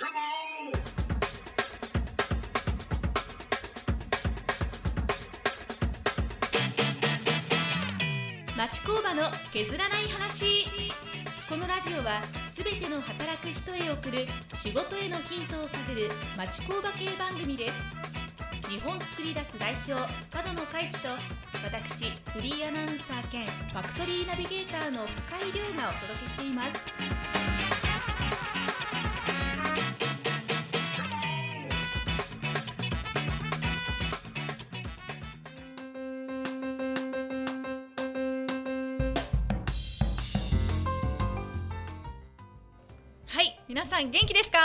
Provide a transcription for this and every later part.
町工場の削らない話。このラジオはすべての働く人へ送る仕事へのヒントを探る町工場系番組です。日本作り出す代表角野海地と私フリーアナウンサー兼ファクトリーナビゲーターの深井亮がお届けしています。気ですか？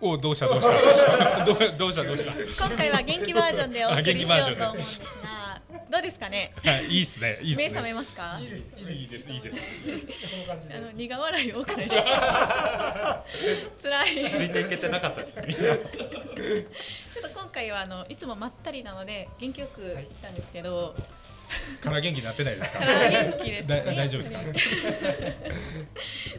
おどうした？どうした？どうどうした？どうした？今回は元気バージョンでお送りしようと。思うんで。すがどうですかね？はいいいっすね。いいっすね。目覚めますか？いいです。いいです。いいですあの苦笑い多くないです。か辛い。ついていけてなかったですねちょっと今回はあのいつもまったりなので元気よく来たんですけど、から元気になってないですか？から元気です大丈夫ですか？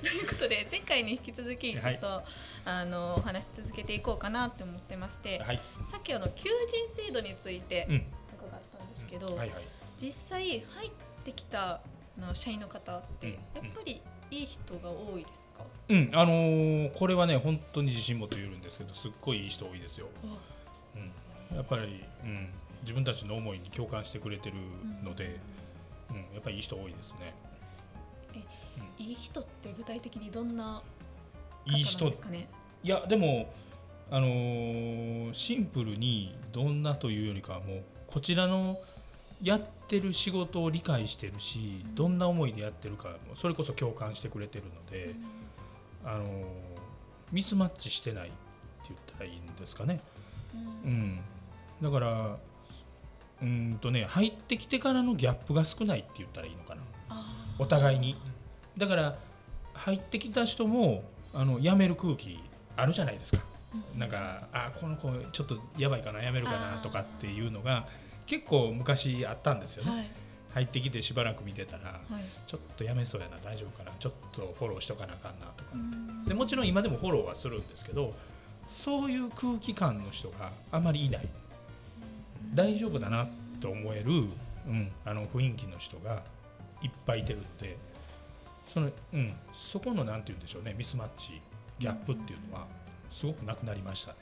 ということで前回に引き続きちょっと、あのお話し続けていこうかなって思ってまして、はい。さっきあの求人制度についてうん。伺ったんですけど、はいはい。実際入ってきたあの社員の方って、うん。やっぱりいい人が多いですか、うん。あのーこれはね本当に自信持って言えるんですけどすっごいいい人多いですよ。うん。やっぱりうん。自分たちの思いに共感してくれてるのでうん。やっぱりいい人多いですね。いい人って具体的にどんないい人ですかねいやでもあのーシンプルにどんなというよりかはもうこちらのやってる仕事を理解してるし、うん。どんな思いでやってるかそれこそ共感してくれてるので、あのーミスマッチしてないって言ったらいいんですかね。ううん。ん、だからうーんとね入ってきてからのギャップが少ないって言ったらいいのかな。あお互いに。だから入ってきた人もあの辞める空気あるじゃないですか。ーなんかあこの子ちょっとやばいかなやめるかなとかっていうのが結構昔あったんですよね、はい。入ってきてしばらく見てたらはい。ちょっとやめそうやな大丈夫かなちょっとフォローしとかなあかんなとかうん。でもちろん今でもフォローはするんですけどそういう空気感の人があまりいない。大丈夫だなと思える、うん、あの雰囲気の人がいっぱいいてるんでその、うん、そこのなんて言うんでしょうねミスマッチギャップっていうのはすごくなくなりましたね。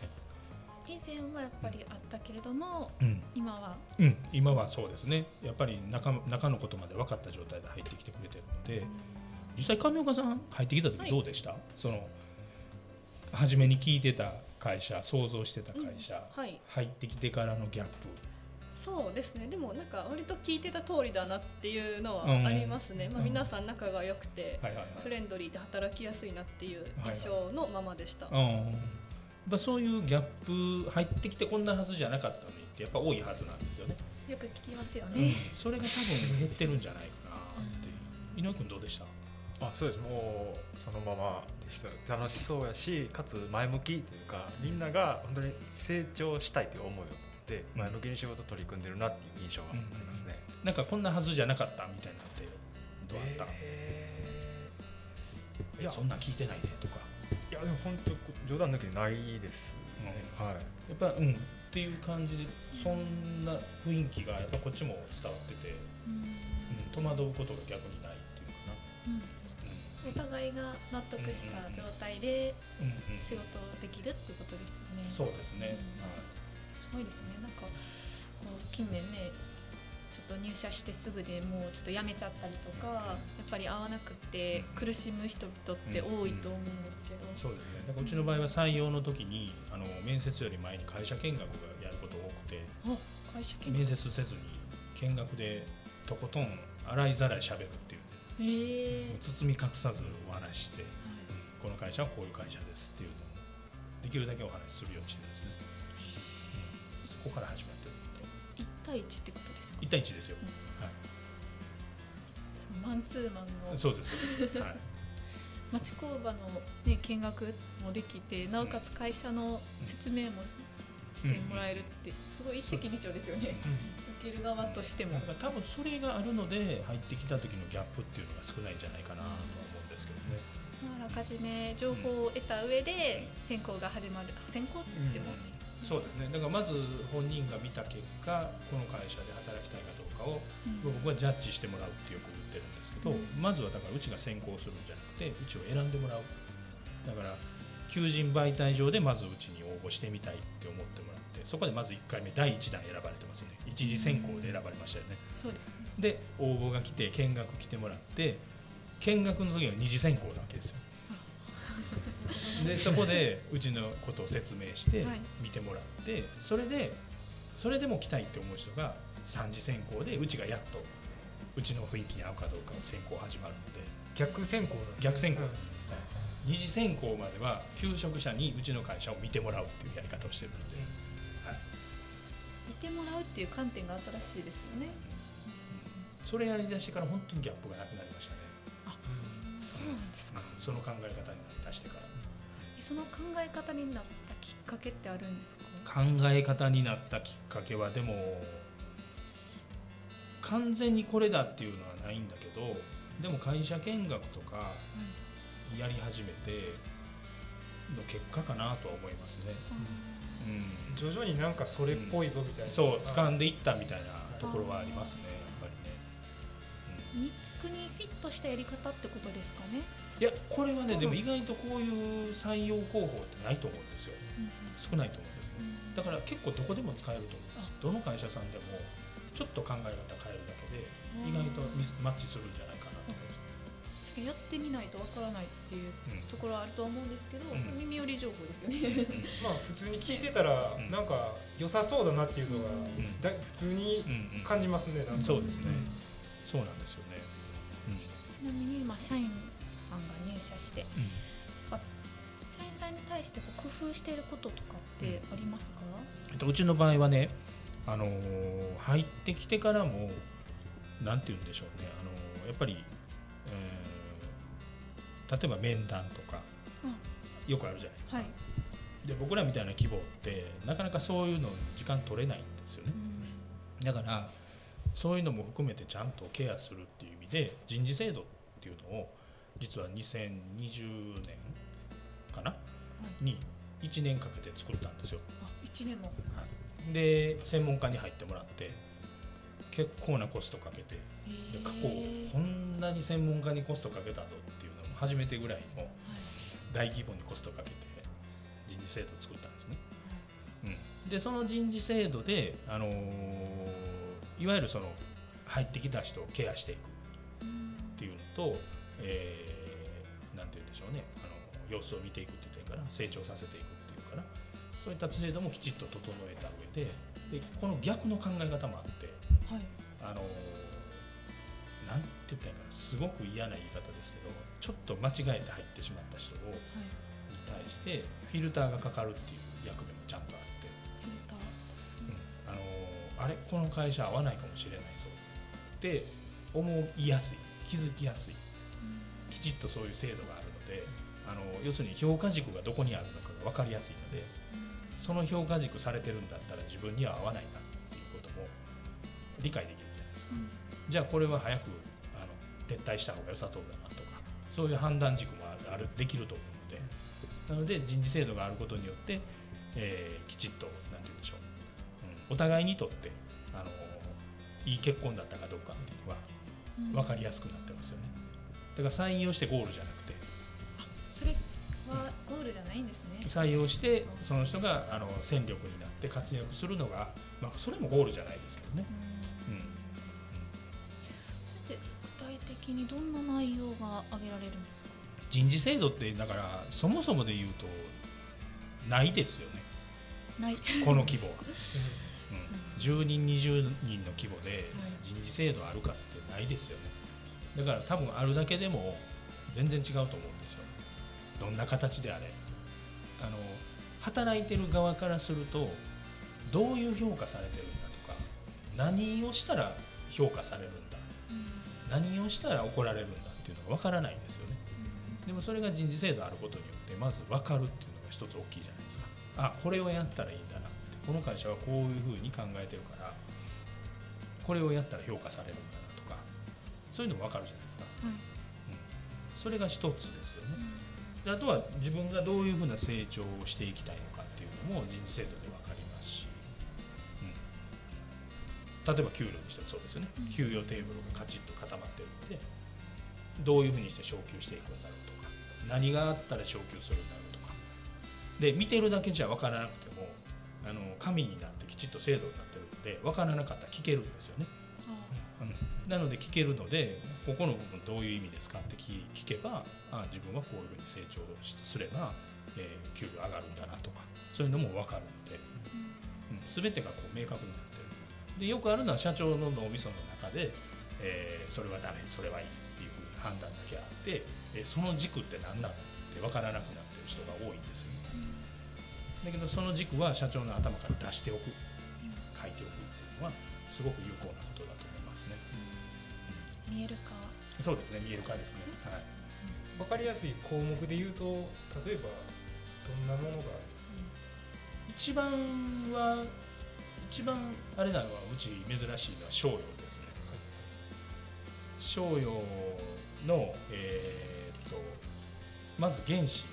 以前はやっぱりあったけれどもうん。今は。うん、今はそうですね。やっぱり中中のことまで分かった状態で入ってきてくれてるので実際上岡さん入ってきた時はい。どうでした、その初めに聞いてた会社想像してた会社、はい。入ってきてからのギャップそうですね。でもなんか割と聞いてた通りだなっていうのはうん。ありますね、まあ、うん皆さん仲が良くてはいはいはい。フレンドリーで働きやすいなっていう印象のままでした、うん。やっぱそういうギャップ入ってきてこんなはずじゃなかったのにってやっぱ多いはずなんですよね、よく聞きますようん。ね、それが多分減ってるんじゃないかなっていう。井上君どうでした？あそうです。もうそのままでした。楽しそうやしかつ前向きというかみんなが本当に成長したいという思いを持ってうん。前向きに仕事取り組んでるなっていう印象がありますね、なんかこんなはずじゃなかったみたいなのってどうあった、えーいや。そんなん聞いてないでとか。いやでも本当冗談抜きでないですね、はい。やっぱうん。っていう感じでそんな雰囲気がやっぱこっちも伝わってて、うん、戸惑うことが逆にないっていうかな、お互いが納得した状態でうんうんうん。仕事できるっていうことですよね。そうですね、すごいですね。なんかこう近年ね、ちょっと入社してすぐでもうちょっと辞めちゃったりとか、やっぱり合わなくて苦しむ人々って多いと思うんですけど。そうですね。だからうちの場合は採用の時にあの面接より前に会社見学がやること多くてあ、会社見面接せずに見学でとことん洗いざらいしゃべるっていう、へえ。もう包み隠さずお話しして、この会社はこういう会社ですっていうのをできるだけお話しするようにしてるんですね、こから始まってる一対一ってことですか？1対1ですよ、はい。そうマンツーマンのそうです。そうです、はい、町工場のね見学もできて、なおかつ会社の説明もしてもらえるってすごい一石二鳥ですよね。受ける側としても。多分それがあるので入ってきた時のギャップっていうのが少ないんじゃないかなとは思うんですけどね、あらかじめ情報を得た上で選考が始まる。選考って言っても、そうですね。だからまず本人が見た結果この会社で働きたいかどうかをうん。僕はジャッジしてもらうってよく言ってるんですけど、うん。まずはだからうちが先行するんじゃなくてうちを選んでもらう。だから求人媒体上でまずうちに応募してみたいって思ってもらってそこでまず1回目第1弾選ばれてますよね。一次選考で選ばれましたよね。そうです。で応募が来て見学来てもらって見学の時は二次選考なわけですよでそこでうちのことを説明してはい。見てもらってそれでそれでも来たいって思う人が三次選考でうちがやっとうちの雰囲気に合うかどうかの選考始まるので逆選考逆選考です、二次選考までは求職者にうちの会社を見てもらうっていうやり方をしてるので、はい。見てもらうっていう観点が新しいですよね。それやりだしてから本当にギャップがなくなりましたね、そうなんですか、うん。その考え方に出してからその考え方になったきっかけってあるんですか？考え方になったきっかけはでも完全にこれだっていうのはないんだけどでも会社見学とかやり始めての結果かなとは思いますね、うん、徐々になんかそれっぽいぞみたいな。そう掴んでいったみたいなところはありますねやっぱりね、ニックにフィットしたやり方ってことですかね、うん、いやこれはねでも意外とこういう採用方法ってないと思うんですよ。少ないと思うんですねだから結構どこでも使えると思いますどの会社さんでもちょっと考え方変えるだけで意外とミスマッチするんじゃないかなと思いますやってみないとわからないっていううん。ところはあると思うんですけど、うん。耳寄り情報ですよね。まあ 普通に聞いてたらうん。なんか良さそうだなっていうのがん。だ普通にうんうん感じますねなんか。そうですね、そうなんですよね、ちなみに今社員さんが入社してうん。社員さんに対して工夫していることとかってありますか、えっと、うちの場合はね、あのー入ってきてからもなんて言うんでしょうね、あのーやっぱり、えー例えば面談とか、よくあるじゃないですか、はい、で僕らみたいな規模ってなかなかそういうの時間取れないんですよね。だからそういうのも含めてちゃんとケアするっていう意味で人事制度っていうのを実は2020年かな、に1年かけて作ったんですよ。あ1年も。で専門家に入ってもらって結構なコストかけて。で過去こんなに専門家にコストかけたぞっていうのも初めてぐらいの大規模にコストかけて人事制度を作ったんですね。うん、でその人事制度で、あのーいわゆるその入ってきた人をケアしていくっていうのと、えーなんて言うんでしょうね。あの様子を見ていくって言っていいかな成長させていくっていうかなそういった制度もきちっと整えた上ででこの逆の考え方もあってはい。あのなんて言ったらいいかな。すごく嫌な言い方ですけどちょっと間違えて入ってしまった人をに対してフィルターがかかるっていう役目もちゃんとあっあれこの会社合わないかもしれないぞ。って思いやすい。気づきやすい。きちっとそういう制度があるのであの要するに評価軸がどこにあるのかが分かりやすいのでその評価軸されてるんだったら自分には合わないなっていうことも理解できるじゃないですか。じゃあこれは早くあの撤退した方が良さそうだなとかそういう判断軸もあるあるできると思うので。なので人事制度があることによって、えーきちっとお互いにとってあのいい結婚だったかどうかっていうのは分かりやすくなってますよね。だから採用してゴールじゃなくて。それはゴールじゃないんですね。採用してその人があの戦力になって活躍するのが、まあ、それもゴールじゃないですけどね、うん。で具体的にどんな内容が挙げられるんですか？人事制度ってだからそもそもで言うとないですよね。ない。この規模は、うん、10人20人の規模で人事制度あるかってないですよね。だから多分あるだけでも全然違うと思うんですよどんな形であれ。あの働いてる側からするとどういう評価されてるんだとか何をしたら評価されるんだ何をしたら怒られるんだっていうのが分からないんですよね。でもそれが人事制度あることによってまず分かるっていうのが一つ大きいじゃないですか。あこれをやったらいいんだこの会社はこういうふうに考えてるからこれをやったら評価されるんだなとかそういうのも分かるじゃないですか、うん。それが一つですよね。であとは自分がどういうふうな成長をしていきたいのかっていうのも人事制度で分かりますし、うん、例えば給料にしてもそうですよね、うん。給与テーブルがカチッと固まってるんでどういうふうにして昇給していくんだろうとか何があったら昇給するんだろうとか。で見てるだけじゃ分からなくてもあの紙になってきちっと制度になってるんで分からなかったら聞けるんですよね。うん。なので聞けるのでここの部分どういう意味ですかって聞聞けばあ自分はこういうふうに成長しすれば、えー給料上がるんだなとかそういうのも分かるので、うん、全てがこう明確になってる。でよくあるのは社長の脳みその中で、えーそれはダメそれはいいっていうふうに判断だけあって、えーその軸って何なのって分からなくなってる人が多いんですよねだけどその軸は社長の頭から出しておく書いておくっていうのはすごく有効なことだと思いますね。見える化そうですね、見える化ですね。はい。分かりやすい項目で言うと例えばどんなものが一番は一番あれなのはうち珍しいのは商用ですね。商用のえーっとまず原資、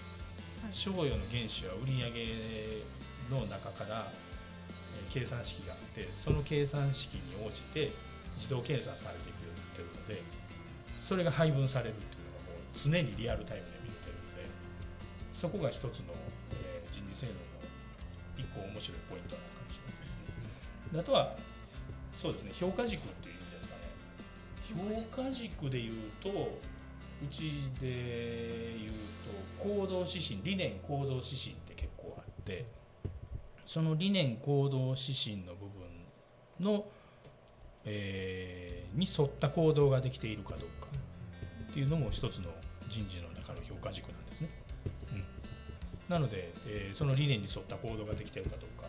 商用の原資は売上の中から、えー計算式があってその計算式に応じて自動計算されていくようになってるのでそれが配分されるっていうのがもう常にリアルタイムで見れてるのでそこが一つの、えー人事制度の一個面白いポイントなのかもしれないですね。であとはそうですね評価軸っていうんですかね評価軸で言うとうちで言うと行動指針理念行動指針って結構あってその理念行動指針の部分の、えーに沿った行動ができているかどうかっていうのも一つの人事の中の評価軸なんですね。うん、なので、えーその理念に沿った行動ができているかどうか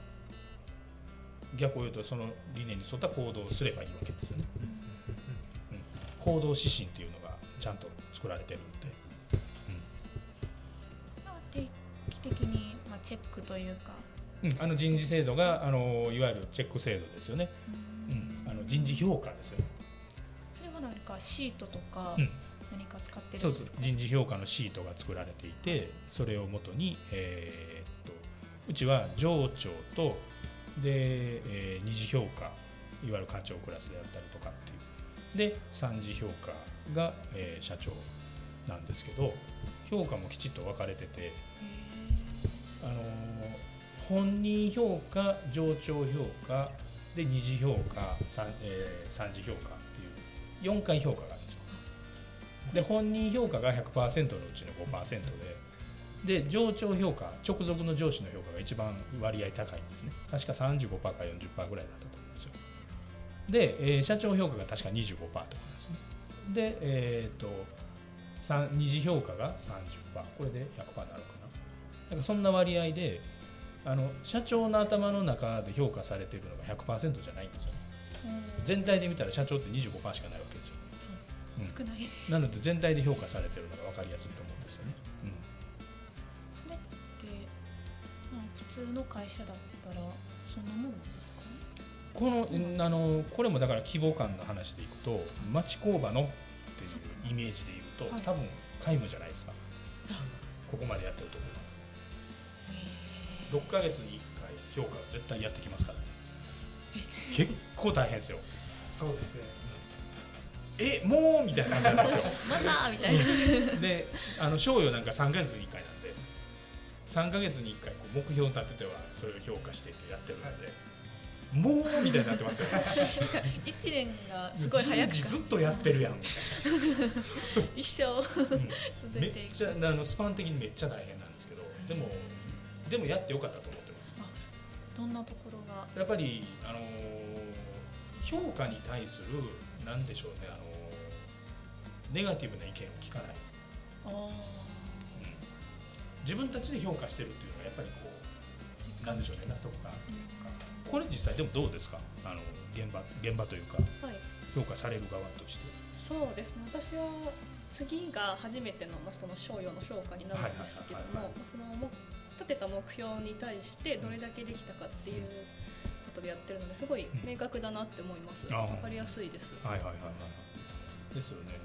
逆を言うとその理念に沿った行動をすればいいわけですよね。うん、行動指針っていうのがちゃんと作られてるん。で、定期的に、まあ、チェックというか、うん、あの人事制度があのいわゆるチェック制度ですよね、ううん。ん、あの人事評価ですよね、それは何かシートとかうん、何か使ってそうそうるんですか、人事評価のシートが作られていてそれをもとに、えーっとうちは上長とで、えー二次評価いわゆる課長クラスであったりとかっていうで三次評価が、えー社長なんですけど評価もきちっと分かれててへあのー本人評価上長評価で二次評価三,、えー三次評価っていう4回評価があるんですよ。で本人評価が100%のうちの5%でで上長評価直属の上司の評価が一番割合高いんですね。確か35%か40%ぐらいだったと思うんですよで、えー社長評価が確か25%とかですね。でえっ、と三二次評価が30%これで100%になるかな。なんかそんな割合であの社長の頭の中で評価されているのが100%じゃないんですよー全体で見たら社長って25%しかないわけですよ。う。ん。少ない。なので全体で評価されてるのが分かりやすいと思うんですよね、それって、まあ、普通の会社だったらそんなもんなんですこのあのこれもだから規模感の話でいくと町工場のっていうイメージで言うと、はい。多分皆無じゃないですか。ここまでやってるところ6ヶ月に1回評価を絶対やってきますからね。結構大変ですよ。そうですね。えもうみたいな感じなんですよ。またみたいな。であの賞与なんか3ヶ月に1回なんで3ヶ月に1回こう目標を立ててはそれを評価していってやってるので、もうみたいになってますよ。一年がすごい早くずっとやってるやん。み一生続めっいていく。ちゃあのスパン的にめっちゃ大変なんですけどでもでもやってよかったと思ってます。どんなところが？やっぱり、あのー評価に対するなんでしょうね、あのーネガティブな意見を聞かない。あうん。自分たちで評価してるっていうのはやっぱりこうなんでしょうね納得感というかこれ実際でもどうですか？あの現場現場というかはい。評価される側として。そうですね。私は次が初めての,、まあその賞与の評価になるんですけども立てた目標に対してどれだけできたかっていうことでやってるのですごい明確だなって思います。あー。わかりやすいです。はいはいはいはいですよね、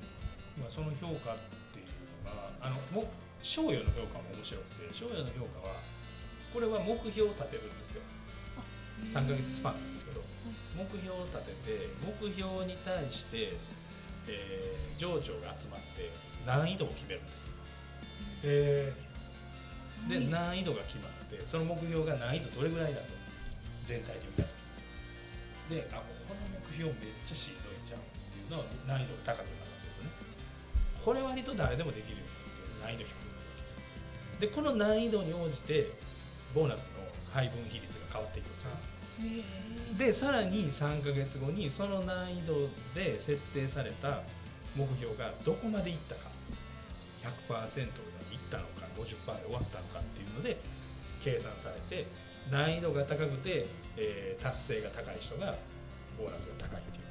まあ、その評価っていうのはあのも賞与の評価も面白くて賞与の評価はこれは目標を立てるんですよ。3ヶ月スパンなんですけど。目標を立てて目標に対して、えー上長が集まって難易度を決めるんですよ。えで難易度が決まってその目標が難易度どれぐらいだと全体で見た時であこの目標めっちゃしんどいんちゃうっていうのは難易度が高くなるわけですよね。これ割と誰でもできるようになって難易度低くなるわけですよ。でこの難易度に応じてボーナスの配分比率が変わっていくんですよ。でさらに3ヶ月後にその難易度で設定された目標がどこまでいったか。100%でいったのか50%で終わったのかっていうので計算されて難易度が高くて、えー達成が高い人がボーナスが高いっていう。こ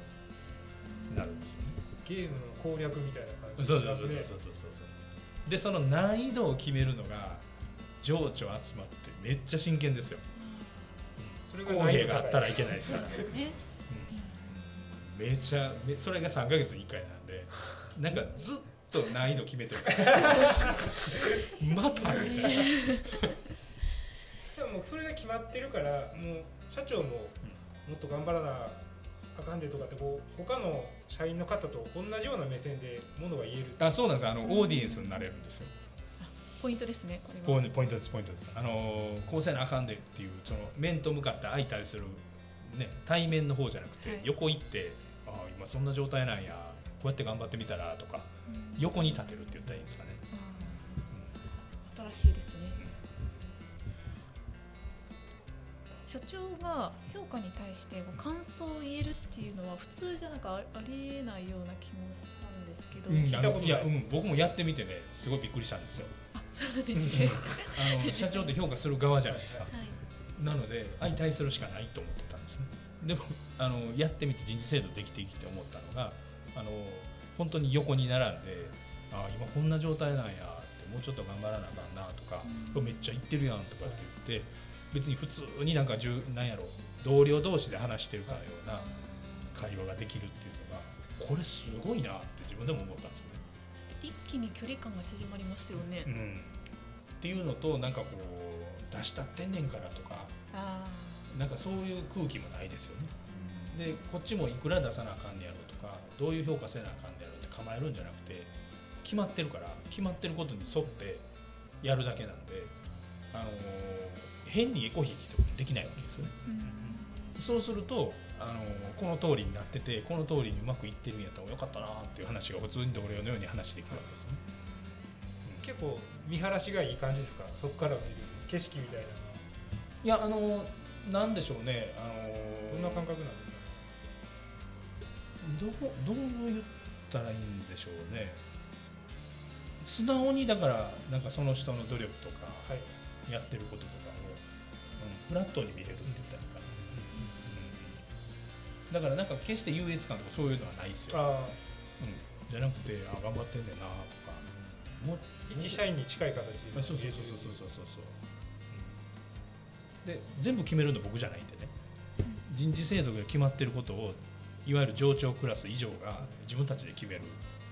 とになるんですよね。ー、ゲームの攻略みたいな感じそうそうそうそうそうそうそう。でその難易度を決めるのが情緒集まってめっちゃ真剣ですよ。それが公平があったらいけないですから。えめちゃめそれが3ヶ月に1回なんでなんかずっと難易度決めてる。またみたいな、でもそれが決まってるからもう社長ももっと頑張らなあかんでとかってこう他の社員の方と同じような目線でものが言えるあそうなんです。あのオーディエンスになれるんですよポイントですねこれは。ポイントですポイントです。あのこうせなあかんでっていうその面と向かって相対する、ね、対面の方じゃなくて、はい。横行ってああ今そんな状態なんやこうやって頑張ってみたらとかうん。横に立てるって言ったらいいんですかね、あー。新しいですね。社長が評価に対してこう感想を言えるっていうのは普通じゃなんかあありえないような気もしたんですけど、うん聞いたことない。あのいや、うん、僕もやってみてねすごいびっくりしたんですよそうですね。あの社長って評価する側じゃないですか。はい。なので相対するしかないと思ってたんですね。でもあのやってみて人事制度できてきて思ったのがあの本当に横に並んであ今こんな状態なんやってもうちょっと頑張らなあかんなとか、うん。めっちゃ言ってるやんとかって言って別に普通になんかなんやろ同僚同士で話してるかのような会話ができるっていうのがこれすごいなって自分でも思ったんです気に距離感が縮まりますよね、うん、っていうのとなんかこう出したってんねんからとかあなんかそういう空気もないですよね。でこっちもいくら出さなあかんねやろとかどういう評価せなあかんねやろって構えるんじゃなくて決まってるから決まってることに沿ってやるだけなんで、あのー変にエコひいきとかできないわけですよね。うん。そうすると、あのーこの通りになっててこの通りにうまくいってるんやったらよかったなっていう話が普通に同僚のように話できるわけですよね。結構見晴らしがいい感じですか？そこから見る景色みたいないやあのーなんでしょうね、あのーどんな感覚なんですか？どうどう言ったらいいんでしょうね。素直にだからなんかその人の努力とかはい。やってることとかを、うん、フラットに見れるって言ったらだからなんか決して優越感とかそういうのはないですよ、ああうん、じゃなくてあ頑張ってんねんなとか。も一社員に近い形であそうそうそうそうそう。そうそう、うん、で全部決めるの僕じゃないんでね。人事制度が決まってることをいわゆる上長クラス以上が自分たちで決める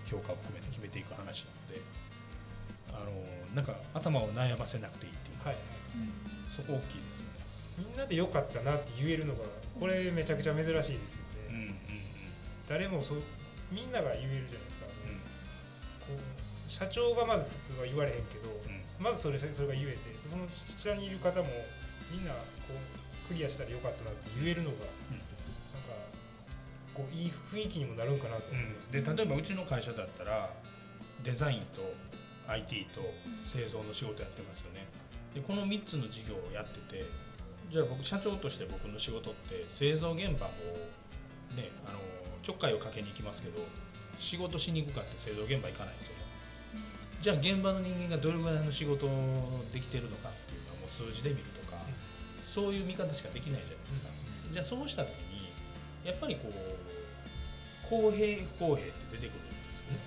評価を含めて決めていく話なのであのなんか頭を悩ませなくていいっていうか、はいそこ大きいですよね。みんなで良かったなって言えるのがこれめちゃくちゃ珍しいですよね、うんうん誰もそうみんなが言えるじゃないですか、うん。こう社長がまず普通は言われへんけど、うん。まずそれそれが言えてその下にいる方もみんなこうクリアしたらよかったなって言えるのが、うん。なんかこういい雰囲気にもなるんかなと思います、で例えばうちの会社だったらデザインと IT と製造の仕事やってますよね。でこの3つの事業をやっててじゃあ僕社長として僕の仕事って製造現場もねあのちょっかいをかけに行きますけど仕事しに行くかって製造現場行かないですよね。じゃあ現場の人間がどれぐらいの仕事できてるのかっていうのはもう数字で見るとかそういう見方しかできないじゃないですか。じゃあそうした時にやっぱりこう公平不公平って出てくるんですよね。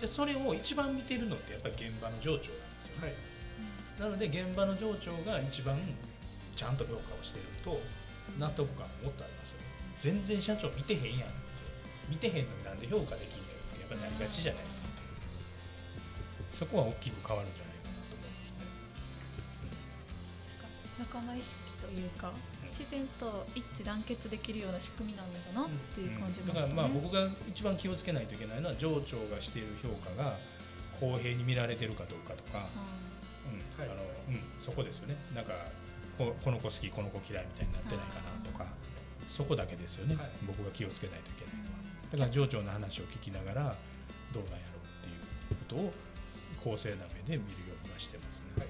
じゃあそれを一番見てるのってやっぱり現場の上長なんですよね。はい。なので現場の上長が一番ちゃんと評価をしてると納得感もっとありますよね。全然社長見てへんやん。見てへんのになんで評価できんねんってやっぱりなりがちじゃないですか。そこは大きく変わるんじゃないかなと思いますね。仲間意識というか自然と一致団結できるような仕組みなんだなっていう感じましたね。だからまあ僕が一番気をつけないといけないのは上長がしている評価が公平に見られてるかどうかとか、うん。はい。あのうん、そこですよね。なんかここの子好きこの子嫌いみたいになってないかなとかそこだけですよね、はい。僕が気をつけないといけないのは。だから上長の話を聞きながらどうなんやろうっていうことを公正な目で見るようにはしてますね。はい。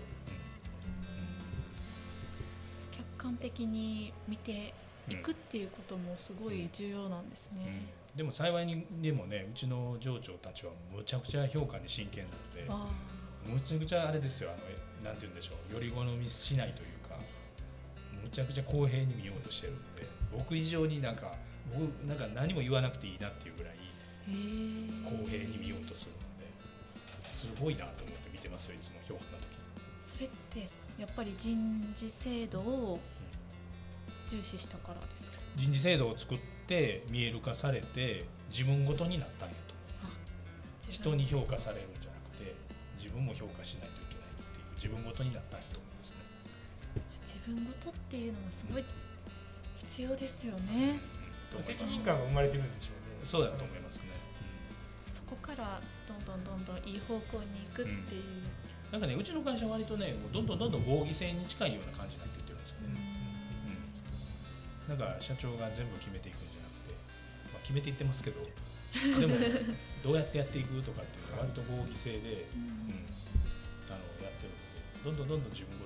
客観的に見ていくっていうこともすごい重要なんですうん。ね。でも幸いにでもねうちの上長たちはむちゃくちゃ評価に真剣なのであむちゃくちゃあれですよあのえなんて言うんでしょうより好みしないというかむちゃくちゃ公平に見ようとしてるので僕以上になんか僕なんか何も言わなくていいなっていうぐらい公平に見ようとするのですごいなと思って見てますよいつも評価の時。それってやっぱり人事制度を重視したからですか？人事制度を作って見える化されて自分ごとになったんやと思います。人に評価されるんじゃなくて自分も評価しないといけないっていう自分ごとになったんやと思います分ごとっていうのはすごい必要ですよね。責任感が生まれてるんでしょうね。そうだと思いますね、そこからどんどんどんどんいい方向に行くっていう。なんかねうちの会社は割とねもうどんどんどんどん合議制に近いような感じになっていってるんですよ。ね、うん、なんか社長が全部決めていくんじゃなくて、まあ、決めていってますけどでも どうやってやっていくとかっていうのは割と合議制で、うん。うん、あのやってるのでどんどんどんどん自分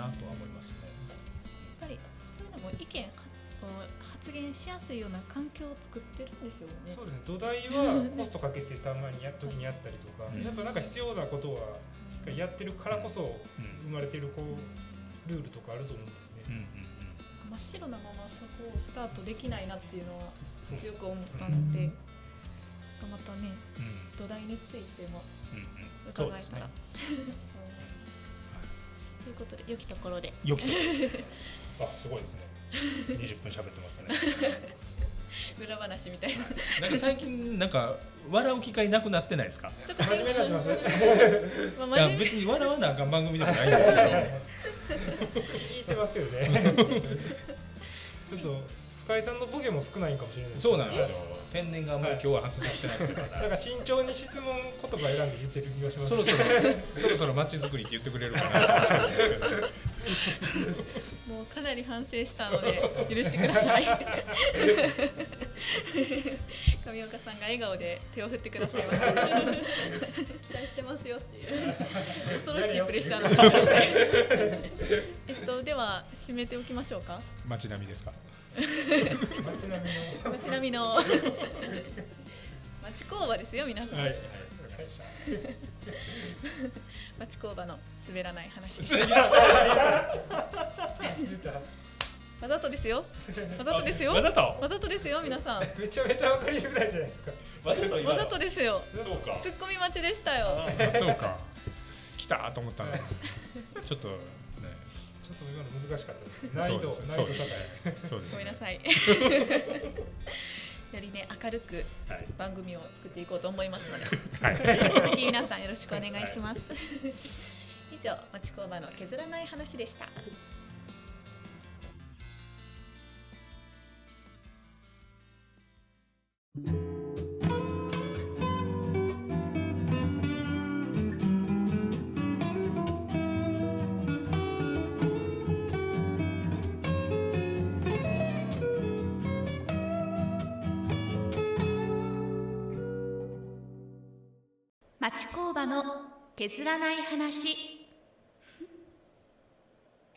なとは思いますね、やっぱりそういうのも意見を発言しやすいような環境を作ってるんですよね。そうですね。土台は コストかけてたまにやっ時にやったりとか、うん。やっぱなんか必要なことはしっかりやってるからこそうん。生まれてるこうルールとかあると思うんですうんね、うん。真っ白なままそこをスタートできないなっていうのは強く思ったので、またねうんうん。土台についてもうんうん。伺えたら。そうですね ということで良きところで。よく あすごいですね。20分喋ってますね。裏話みたいな。なんか最近なんか笑う機会なくなってないですか？ちょっと 真面目になってます別に笑わなあかん番組でもないんですけど。聞いてますけどね。ちょっと深井さんのボケも少ないんかもしれないそうなんですよ天然がもう今日は発動してないか。らなんか慎重に質問言葉選んで言ってる気がします。そろそろそろそろ街づくりって言ってくれるかな。もうかなり反省したので許してください。上岡さんが笑顔で手を振ってくださいました。期待してますよっていう。恐ろしいプレッシャーの中で。えっとでは締めておきましょうか。街並みですか？街並みの街並みの町工場ですよ皆さん、はい。はい町工場の滑らない話。でわざとですよ。わざとですよ。わざと？わざとですよ皆さん。めちゃめちゃわかりづらいじゃないですか。わざとですよ。そうか。ツッコミ待ちでしたよ。あそうか。来たと思ったのちょっとねちょっと今の難しかったです難易度難易度高い。ごめんなさい。よりね明るくはい。番組を作っていこうと思いますので。はい。引き続き皆さんよろしくお願いします、以上町工場の削らない話でした削らない話。